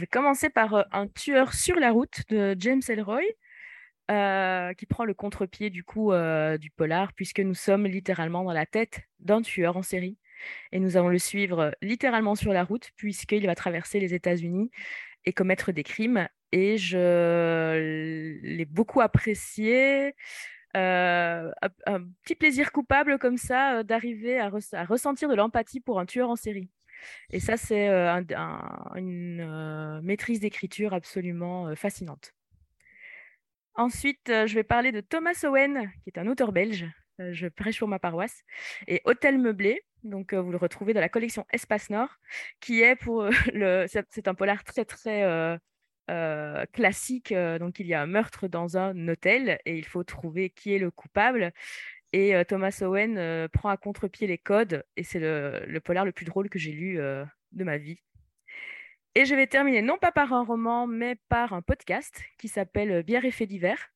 vais commencer par un tueur sur la route de James Elroy, qui prend le contre-pied du coup du polar, puisque nous sommes littéralement dans la tête d'un tueur en série. Et nous allons le suivre littéralement sur la route, puisqu'il va traverser les États-Unis et commettre des crimes. Et je l'ai beaucoup apprécié. un, petit plaisir coupable comme ça d'arriver à, ressentir de l'empathie pour un tueur en série. Et ça, c'est une maîtrise d'écriture absolument fascinante. Ensuite, je vais parler de Thomas Owen, qui est un auteur belge. je prêche pour ma paroisse. Et Hôtel Meublé, donc vous le retrouvez dans la collection Espace Nord, qui est pour le. C'est un polar très, très. classique. donc, il y a un meurtre dans un hôtel et il faut trouver qui est le coupable. Et Thomas Owen prend à contre-pied les codes et c'est le, polar le plus drôle que j'ai lu de ma vie. Et je vais terminer non pas par un roman, mais par un podcast qui s'appelle Bière et faits divers,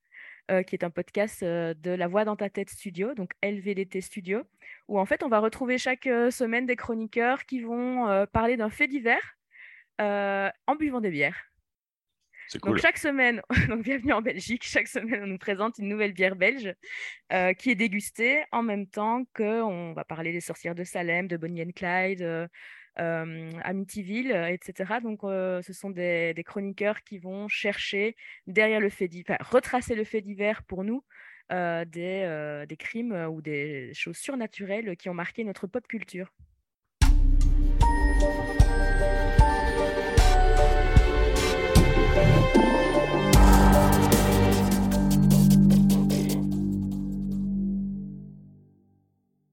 qui est un podcast de La Voix dans ta tête studio, donc LVDT Studio, où en fait on va retrouver chaque semaine des chroniqueurs qui vont parler d'un fait divers en buvant des bières. Donc chaque semaine, donc bienvenue en Belgique, chaque semaine on nous présente une nouvelle bière belge euh, qui est dégustée en même temps qu'on va parler des sorcières de Salem, de Bonnie and Clyde, euh, euh Amityville, etc. Donc ce sont des, chroniqueurs qui vont chercher derrière le fait divers, retracer le fait divers pour nous. des, des crimes ou des choses surnaturelles qui ont marqué notre pop culture.